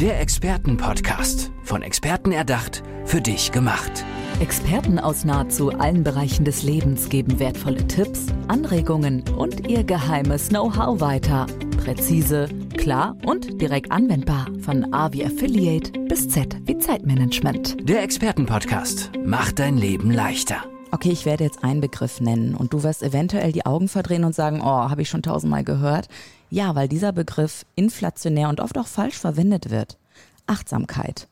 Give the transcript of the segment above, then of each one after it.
Der Expertenpodcast. Von Experten erdacht, für dich gemacht. Experten aus nahezu allen Bereichen des Lebens geben wertvolle Tipps, Anregungen und ihr geheimes Know-how weiter. Präzise, klar und direkt anwendbar. Von A wie Affiliate bis Z wie Zeitmanagement. Der Expertenpodcast macht dein Leben leichter. Okay, ich werde jetzt einen Begriff nennen und du wirst eventuell die Augen verdrehen und sagen, oh, habe ich schon tausendmal gehört. Ja, weil dieser Begriff inflationär und oft auch falsch verwendet wird. Achtsamkeit,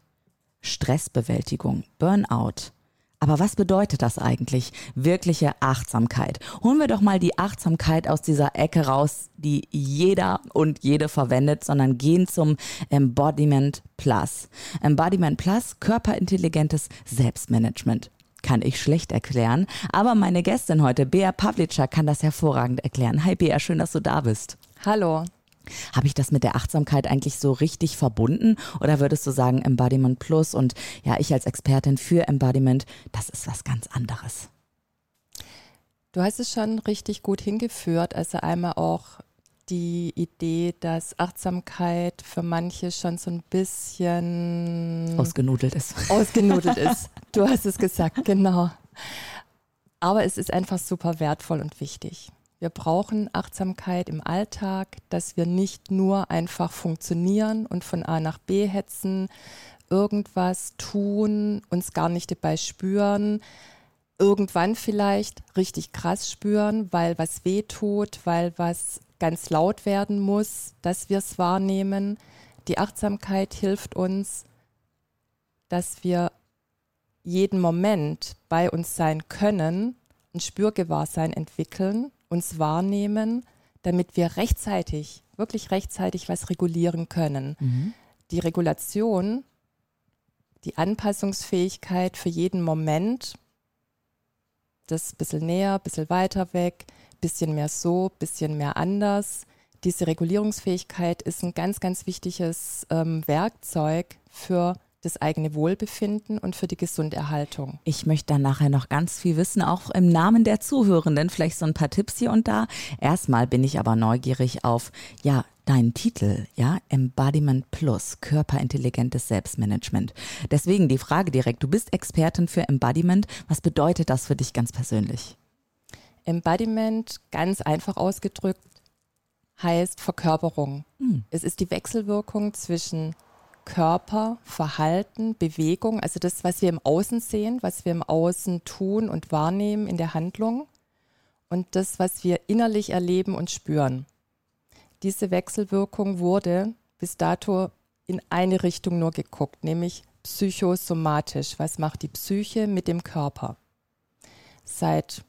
Stressbewältigung, Burnout. Aber was bedeutet das eigentlich? Wirkliche Achtsamkeit. Holen wir doch mal die Achtsamkeit aus dieser Ecke raus, die jeder und jede verwendet, sondern gehen zum Embodiment Plus. Embodiment Plus, körperintelligentes Selbstmanagement kann ich schlecht erklären. Aber meine Gästin heute, Bea Pavlica, kann das hervorragend erklären. Hi Bea, schön, dass du da bist. Hallo. Habe ich das mit der Achtsamkeit eigentlich so richtig verbunden? Oder würdest du sagen, Embodiment Plus und ja, ich als Expertin für Embodiment, das ist was ganz anderes? Du hast es schon richtig gut hingeführt. Also einmal auch die Idee, dass Achtsamkeit für manche schon so ein bisschen ausgenudelt ist. Ausgenudelt ist. Du hast es gesagt, genau. Aber es ist einfach super wertvoll und wichtig. Wir brauchen Achtsamkeit im Alltag, dass wir nicht nur einfach funktionieren und von A nach B hetzen, irgendwas tun, uns gar nicht dabei spüren, irgendwann vielleicht richtig krass spüren, weil was weh tut, weil was ganz laut werden muss, dass wir es wahrnehmen. Die Achtsamkeit hilft uns, dass wir jeden Moment bei uns sein können, ein Spürgewahrsein entwickeln, uns wahrnehmen, damit wir rechtzeitig, wirklich rechtzeitig was regulieren können. Mhm. Die Regulation, die Anpassungsfähigkeit für jeden Moment, das bisschen näher, bisschen weiter weg, bisschen mehr so, bisschen mehr anders. Diese Regulierungsfähigkeit ist ein ganz, ganz wichtiges ähm, Werkzeug für das eigene Wohlbefinden und für die Gesunderhaltung. Ich möchte dann nachher noch ganz viel wissen, auch im Namen der Zuhörenden, vielleicht so ein paar Tipps hier und da. Erstmal bin ich aber neugierig auf, ja, deinen Titel, ja, Embodiment Plus, körperintelligentes Selbstmanagement. Deswegen die Frage direkt, du bist Expertin für Embodiment. Was bedeutet das für dich ganz persönlich? Embodiment, ganz einfach ausgedrückt, heißt Verkörperung. Mhm. Es ist die Wechselwirkung zwischen Körper, Verhalten, Bewegung, also das, was wir im Außen sehen, was wir im Außen tun und wahrnehmen in der Handlung und das, was wir innerlich erleben und spüren. Diese Wechselwirkung wurde bis dato in eine Richtung nur geguckt, nämlich psychosomatisch. Was macht die Psyche mit dem Körper? Seit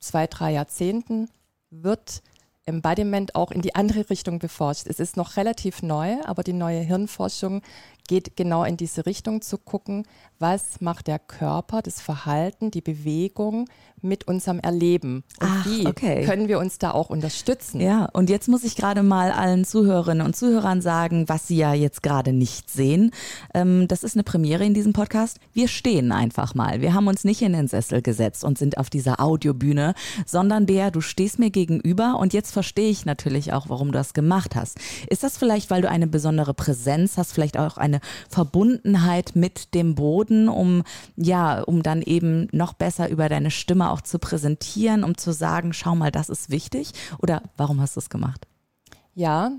zwei, drei Jahrzehnten wird Embodiment auch in die andere Richtung beforscht. Es ist noch relativ neu, aber die neue Hirnforschung geht genau in diese Richtung zu gucken, was macht der Körper, das Verhalten, die Bewegung mit unserem Erleben und Ach, wie okay. können wir uns da auch unterstützen. Ja, und jetzt muss ich gerade mal allen Zuhörerinnen und Zuhörern sagen, was sie ja jetzt gerade nicht sehen. Ähm, das ist eine Premiere in diesem Podcast. Wir stehen einfach mal. Wir haben uns nicht in den Sessel gesetzt und sind auf dieser Audiobühne, sondern Bea, du stehst mir gegenüber und jetzt verstehe ich natürlich auch, warum du das gemacht hast. Ist das vielleicht, weil du eine besondere Präsenz hast, vielleicht auch eine Verbundenheit mit dem Boden, um ja, um dann eben noch besser über deine Stimme auch zu präsentieren, um zu sagen, schau mal, das ist wichtig? Oder warum hast du es gemacht? Ja,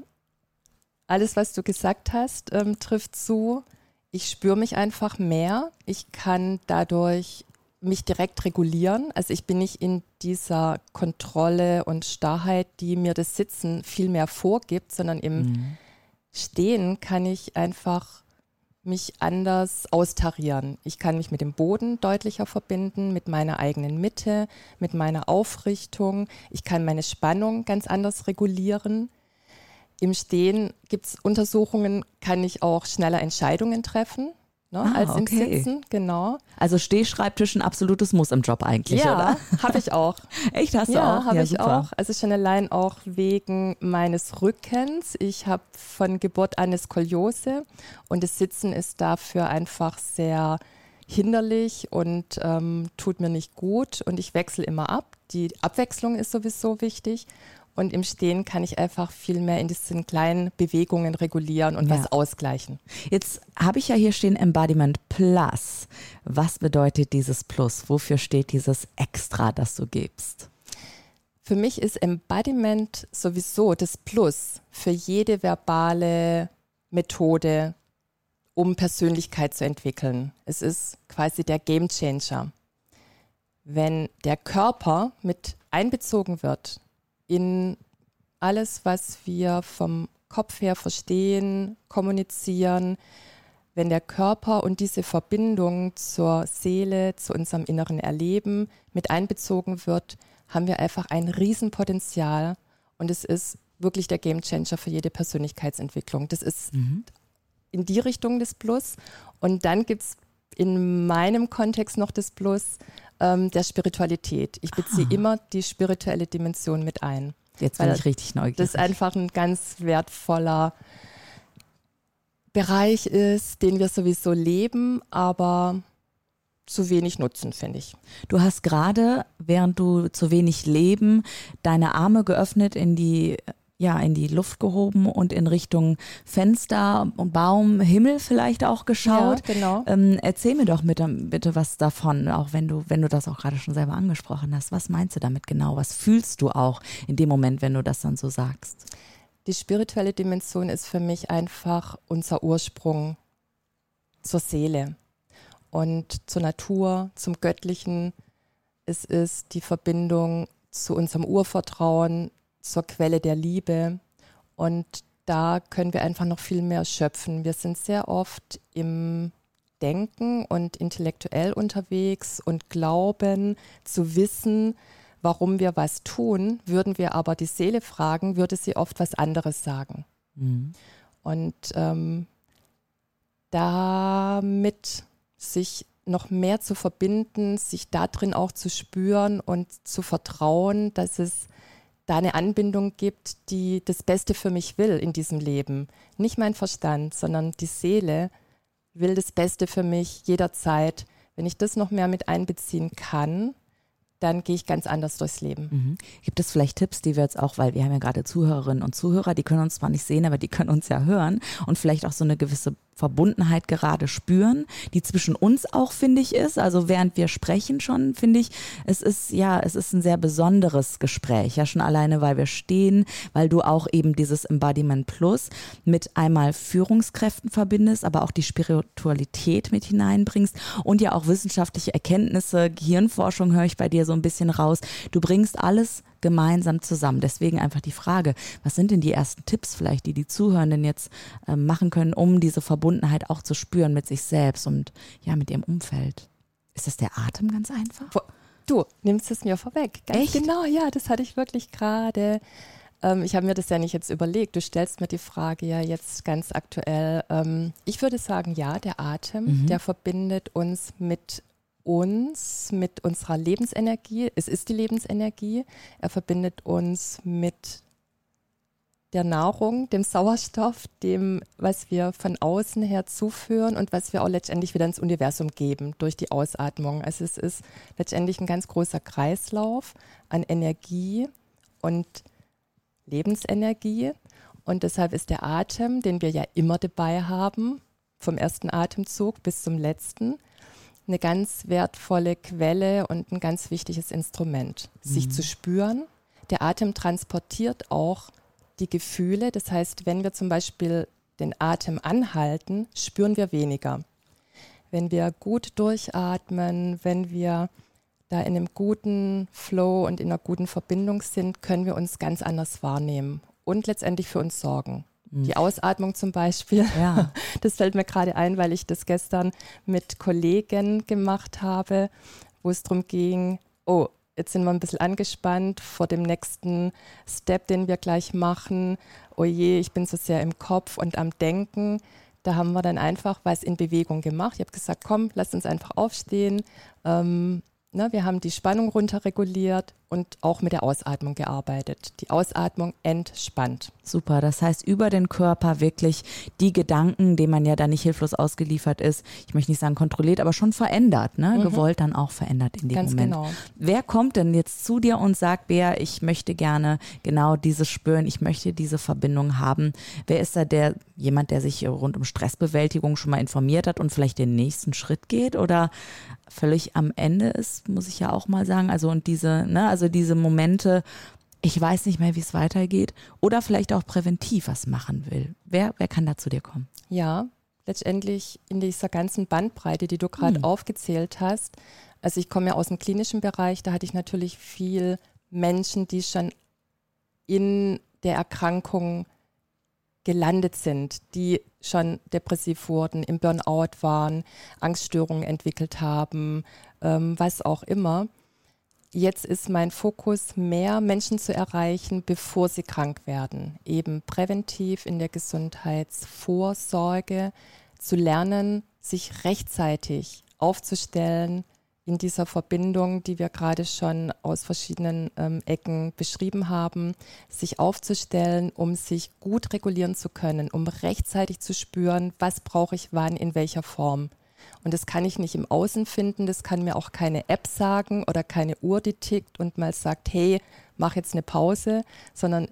alles, was du gesagt hast, ähm, trifft zu. Ich spüre mich einfach mehr. Ich kann dadurch mich direkt regulieren. Also ich bin nicht in dieser Kontrolle und Starrheit, die mir das Sitzen viel mehr vorgibt, sondern im mhm. Stehen kann ich einfach mich anders austarieren. Ich kann mich mit dem Boden deutlicher verbinden, mit meiner eigenen Mitte, mit meiner Aufrichtung. Ich kann meine Spannung ganz anders regulieren. Im Stehen gibt es Untersuchungen, kann ich auch schneller Entscheidungen treffen ne, ah, als im okay. Sitzen, genau. Also Stehschreibtisch ein absolutes Muss im Job eigentlich, ja, oder? habe ich auch. Echt, hast du ja, auch? Hab ja, ich super. auch. Also schon allein auch wegen meines Rückens. Ich habe von Geburt an eine Skoliose und das Sitzen ist dafür einfach sehr hinderlich und ähm, tut mir nicht gut und ich wechsle immer ab. Die Abwechslung ist sowieso wichtig Und im Stehen kann ich einfach viel mehr in diesen kleinen Bewegungen regulieren und Ja. was ausgleichen. Jetzt habe ich ja hier stehen Embodiment Plus. Was bedeutet dieses Plus? Wofür steht dieses Extra, das du gibst? Für mich ist Embodiment sowieso das Plus für jede verbale Methode, um Persönlichkeit zu entwickeln. Es ist quasi der Game Changer. Wenn der Körper mit einbezogen wird in alles, was wir vom Kopf her verstehen, kommunizieren, wenn der Körper und diese Verbindung zur Seele, zu unserem inneren Erleben mit einbezogen wird, haben wir einfach ein Riesenpotenzial und es ist wirklich der Gamechanger für jede Persönlichkeitsentwicklung. Das ist in die Richtung das Plus. Und dann gibt es in meinem Kontext noch das Plus ähm, der Spiritualität. Ich beziehe immer die spirituelle Dimension mit ein. Jetzt bin Weil ich richtig neugierig. Das einfach ein ganz wertvoller Bereich ist, den wir sowieso leben, aber zu wenig nutzen, finde ich. Du hast gerade, während du zu wenig Leben, deine Arme geöffnet in die ja, in die Luft gehoben und in Richtung Fenster und Baum, Himmel vielleicht auch geschaut. Ja, genau. Ähm, erzähl mir doch bitte, bitte was davon, auch wenn du, wenn du das auch gerade schon selber angesprochen hast. Was meinst du damit genau? Was fühlst du auch in dem Moment, wenn du das dann so sagst? Die spirituelle Dimension ist für mich einfach unser Ursprung zur Seele und zur Natur, zum Göttlichen. Es ist die Verbindung zu unserem Urvertrauen, zur Quelle der Liebe. Und da können wir einfach noch viel mehr schöpfen. Wir sind sehr oft im Denken und intellektuell unterwegs und glauben zu wissen, warum wir was tun. Würden wir aber die Seele fragen, würde sie oft was anderes sagen. Und ähm, damit sich noch mehr zu verbinden, sich da drin auch zu spüren und zu vertrauen, dass es da eine Anbindung gibt, die das Beste für mich will in diesem Leben. Nicht mein Verstand, sondern die Seele will das Beste für mich jederzeit. Wenn ich das noch mehr mit einbeziehen kann, dann gehe ich ganz anders durchs Leben. Mhm. Gibt es vielleicht Tipps, die wir jetzt auch, weil wir haben ja gerade Zuhörerinnen und Zuhörer, die können uns zwar nicht sehen, aber die können uns ja hören und vielleicht auch so eine gewisse Verbundenheit gerade spüren, die zwischen uns auch, finde ich, ist. Also während wir sprechen schon, finde ich, es ist, ja, es ist ein sehr besonderes Gespräch. Ja, schon alleine, weil wir stehen, weil du auch eben dieses Embodiment Plus mit einmal Führungskräften verbindest, aber auch die Spiritualität mit hineinbringst und ja auch wissenschaftliche Erkenntnisse, Gehirnforschung höre ich bei dir so ein bisschen raus. Du bringst alles gemeinsam zusammen. Deswegen einfach die Frage, was sind denn die ersten Tipps vielleicht, die die Zuhörenden jetzt äh, machen können, um diese Verbundenheit auch zu spüren mit sich selbst und ja, mit ihrem Umfeld? Ist das der Atem ganz einfach? Du nimmst es mir vorweg. Ganz Echt? genau, ja, das hatte ich wirklich gerade. Ähm, ich habe mir das ja nicht jetzt überlegt. Du stellst mir die Frage ja jetzt ganz aktuell. Ähm, ich würde sagen, ja, der Atem, der verbindet uns mit uns, mit unserer Lebensenergie. Es ist die Lebensenergie. Er verbindet uns mit der Nahrung, dem Sauerstoff, dem, was wir von außen her zuführen und was wir auch letztendlich wieder ins Universum geben durch die Ausatmung. Also es ist letztendlich ein ganz großer Kreislauf an Energie und Lebensenergie. Und deshalb ist der Atem, den wir ja immer dabei haben, vom ersten Atemzug bis zum letzten, eine ganz wertvolle Quelle und ein ganz wichtiges Instrument, sich zu spüren. Der Atem transportiert auch die Gefühle. Das heißt, wenn wir zum Beispiel den Atem anhalten, spüren wir weniger. Wenn wir gut durchatmen, wenn wir da in einem guten Flow und in einer guten Verbindung sind, können wir uns ganz anders wahrnehmen und letztendlich für uns sorgen. Die Ausatmung zum Beispiel, Ja. das fällt mir gerade ein, weil ich das gestern mit Kollegen gemacht habe, wo es darum ging, oh, jetzt sind wir ein bisschen angespannt vor dem nächsten Step, den wir gleich machen. Oh je, ich bin so sehr im Kopf und am Denken. Da haben wir dann einfach was in Bewegung gemacht. Ich habe gesagt, komm, lass uns einfach aufstehen. Ähm, ne, wir haben die Spannung runterreguliert und auch mit der Ausatmung gearbeitet. Die Ausatmung entspannt. Super, das heißt über den Körper wirklich die Gedanken, denen man ja da nicht hilflos ausgeliefert ist, ich möchte nicht sagen kontrolliert, aber schon verändert, ne? Mhm. gewollt dann auch verändert in dem Ganz Moment. Genau. Wer kommt denn jetzt zu dir und sagt, Bea, ich möchte gerne genau dieses spüren, ich möchte diese Verbindung haben? Wer ist da der, jemand, der sich rund um Stressbewältigung schon mal informiert hat und vielleicht den nächsten Schritt geht oder völlig am Ende ist, muss ich ja auch mal sagen. Also und diese, ne, also diese Momente, ich weiß nicht mehr, wie es weitergeht, oder vielleicht auch präventiv was machen will. Wer, wer kann da zu dir kommen? Ja, letztendlich in dieser ganzen Bandbreite, die du gerade hm. aufgezählt hast. Also ich komme ja aus dem klinischen Bereich, da hatte ich natürlich viel Menschen, die schon in der Erkrankung gelandet sind, die schon depressiv wurden, im Burnout waren, Angststörungen entwickelt haben, ähm, was auch immer. Jetzt ist mein Fokus mehr Menschen zu erreichen, bevor sie krank werden. Eben präventiv in der Gesundheitsvorsorge zu lernen, sich rechtzeitig aufzustellen, in dieser Verbindung, die wir gerade schon aus verschiedenen ähm, Ecken beschrieben haben, sich aufzustellen, um sich gut regulieren zu können, um rechtzeitig zu spüren, was brauche ich wann, in welcher Form. Und das kann ich nicht im Außen finden, das kann mir auch keine App sagen oder keine Uhr, die tickt und mal sagt, hey, mach jetzt eine Pause, sondern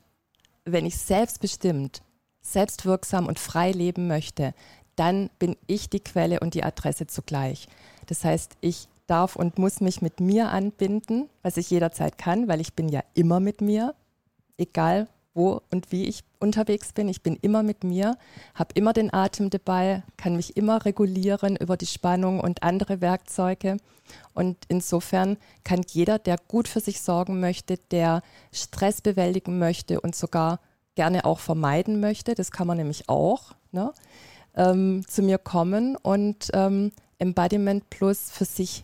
wenn ich selbstbestimmt, selbstwirksam und frei leben möchte, dann bin ich die Quelle und die Adresse zugleich. Das heißt, ich darf und muss mich mit mir anbinden, was ich jederzeit kann, weil ich bin ja immer mit mir, egal wo und wie ich unterwegs bin. Ich bin immer mit mir, habe immer den Atem dabei, kann mich immer regulieren über die Spannung und andere Werkzeuge. Und insofern kann jeder, der gut für sich sorgen möchte, der Stress bewältigen möchte und sogar gerne auch vermeiden möchte, das kann man nämlich auch, ne, ähm, zu mir kommen und ähm, Embodiment Plus für sich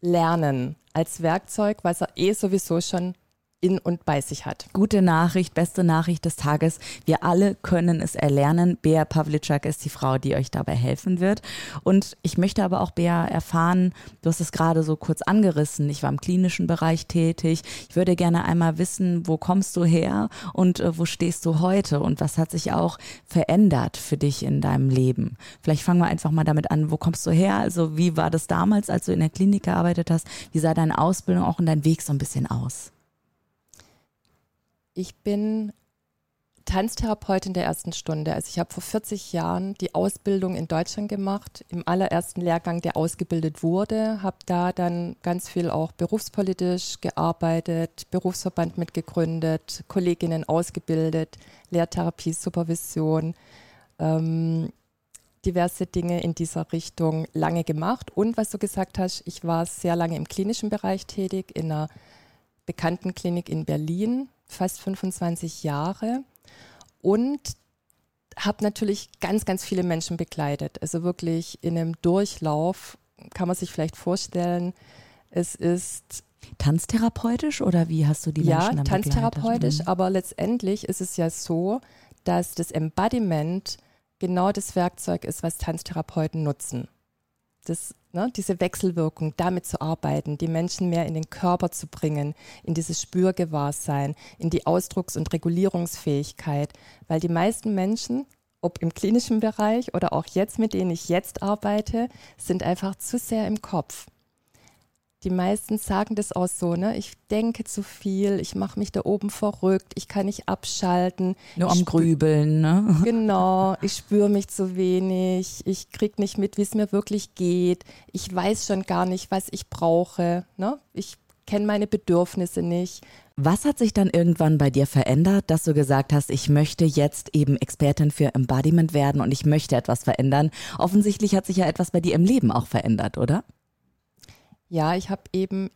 lernen als Werkzeug, was er eh sowieso schon in und bei sich hat. Gute Nachricht, beste Nachricht des Tages. Wir alle können es erlernen. Bea Pavlicek ist die Frau, die euch dabei helfen wird. Und ich möchte aber auch, Bea, erfahren, du hast es gerade so kurz angerissen. Ich war im klinischen Bereich tätig. Ich würde gerne einmal wissen, wo kommst du her und äh, wo stehst du heute und was hat sich auch verändert für dich in deinem Leben? Vielleicht fangen wir einfach mal damit an, wo kommst du her? Also wie war das damals, als du in der Klinik gearbeitet hast? Wie sah deine Ausbildung auch und dein Weg so ein bisschen aus? Ich bin Tanztherapeutin der ersten Stunde. Also ich habe vor 40 Jahren die Ausbildung in Deutschland gemacht, im allerersten Lehrgang, der ausgebildet wurde, habe da dann ganz viel auch berufspolitisch gearbeitet, Berufsverband mitgegründet, Kolleginnen ausgebildet, Lehrtherapie, Supervision, ähm, diverse Dinge in dieser Richtung lange gemacht. Und was du gesagt hast, ich war sehr lange im klinischen Bereich tätig, in einer bekannten Klinik in Berlin, fast 25 Jahre und habe natürlich ganz, ganz viele Menschen begleitet. Also wirklich in einem Durchlauf kann man sich vielleicht vorstellen, es ist Tanztherapeutisch oder wie hast du die ja, Menschen Ja, tanztherapeutisch, mhm. aber letztendlich ist es ja so, dass das Embodiment genau das Werkzeug ist, was Tanztherapeuten nutzen. Das ne, diese Wechselwirkung, damit zu arbeiten, die Menschen mehr in den Körper zu bringen, in dieses Spürgewahrsein, in die Ausdrucks- und Regulierungsfähigkeit, weil die meisten Menschen, ob im klinischen Bereich oder auch jetzt, mit denen ich jetzt arbeite, sind einfach zu sehr im Kopf die meisten sagen das auch so, ne? Ich denke zu viel, ich mache mich da oben verrückt, ich kann nicht abschalten. Nur am Grübeln, ne? Genau, ich spüre mich zu wenig, ich kriege nicht mit, wie es mir wirklich geht, ich weiß schon gar nicht, was ich brauche, ne? Ich kenne meine Bedürfnisse nicht. Was hat sich dann irgendwann bei dir verändert, dass du gesagt hast, ich möchte jetzt eben Expertin für Embodiment werden und ich möchte etwas verändern? Offensichtlich hat sich ja etwas bei dir im Leben auch verändert, oder? Ja, ich habe eben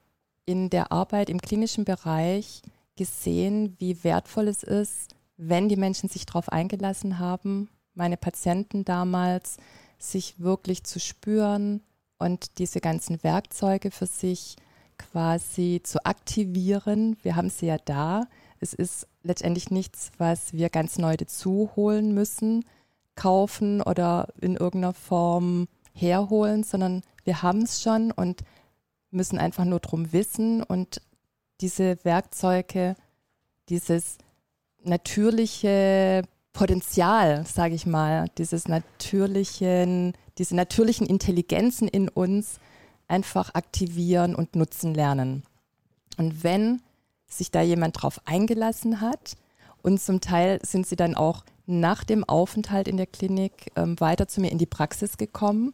in der Arbeit im klinischen Bereich gesehen, wie wertvoll es ist, wenn die Menschen sich darauf eingelassen haben, meine Patienten damals, sich wirklich zu spüren und diese ganzen Werkzeuge für sich quasi zu aktivieren. Wir haben sie ja da. Es ist letztendlich nichts, was wir ganz neu dazu holen müssen, kaufen oder in irgendeiner Form herholen, sondern wir haben es schon und müssen einfach nur drum wissen und diese Werkzeuge, dieses natürliche Potenzial, sage ich mal, dieses natürlichen, diese natürlichen Intelligenzen in uns einfach aktivieren und nutzen lernen. Und wenn sich da jemand drauf eingelassen hat und zum Teil sind sie dann auch nach dem Aufenthalt in der Klinik ähm, weiter zu mir in die Praxis gekommen.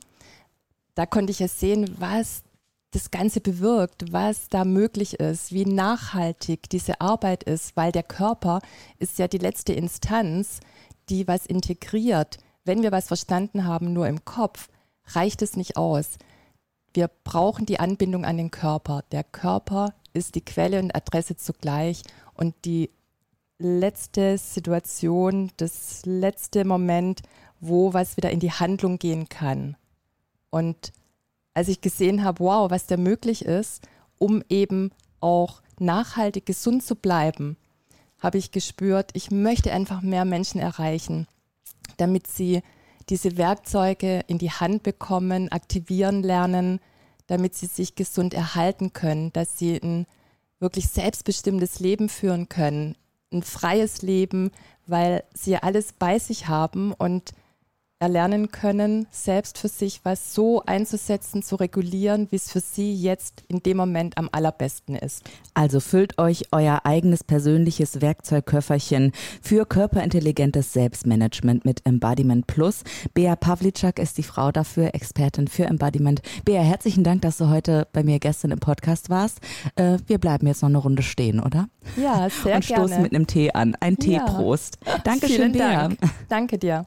Da konnte ich ja sehen, was das Ganze bewirkt, was da möglich ist, wie nachhaltig diese Arbeit ist, weil der Körper ist ja die letzte Instanz, die was integriert. Wenn wir was verstanden haben, nur im Kopf, reicht es nicht aus. Wir brauchen die Anbindung an den Körper. Der Körper ist die Quelle und Adresse zugleich und die letzte Situation, das letzte Moment, wo was wieder in die Handlung gehen kann. Und als ich gesehen habe, wow, was da möglich ist, um eben auch nachhaltig gesund zu bleiben, habe ich gespürt, ich möchte einfach mehr Menschen erreichen, damit sie diese Werkzeuge in die Hand bekommen, aktivieren lernen, damit sie sich gesund erhalten können, dass sie ein wirklich selbstbestimmtes Leben führen können, ein freies Leben, weil sie alles bei sich haben und erlernen können, selbst für sich was so einzusetzen, zu regulieren, wie es für sie jetzt in dem Moment am allerbesten ist. Also füllt euch euer eigenes persönliches Werkzeugköfferchen für körperintelligentes Selbstmanagement mit Embodiment Plus. Bea Pavlicek ist die Frau dafür, Expertin für Embodiment. Bea, herzlichen Dank, dass du heute bei mir gestern im Podcast warst. Äh, wir bleiben jetzt noch eine Runde stehen, oder? Ja, sehr Und gerne. stoßen mit einem Tee an. Ein Teeprost. Ja. Dankeschön, Bea. Dank. Danke dir.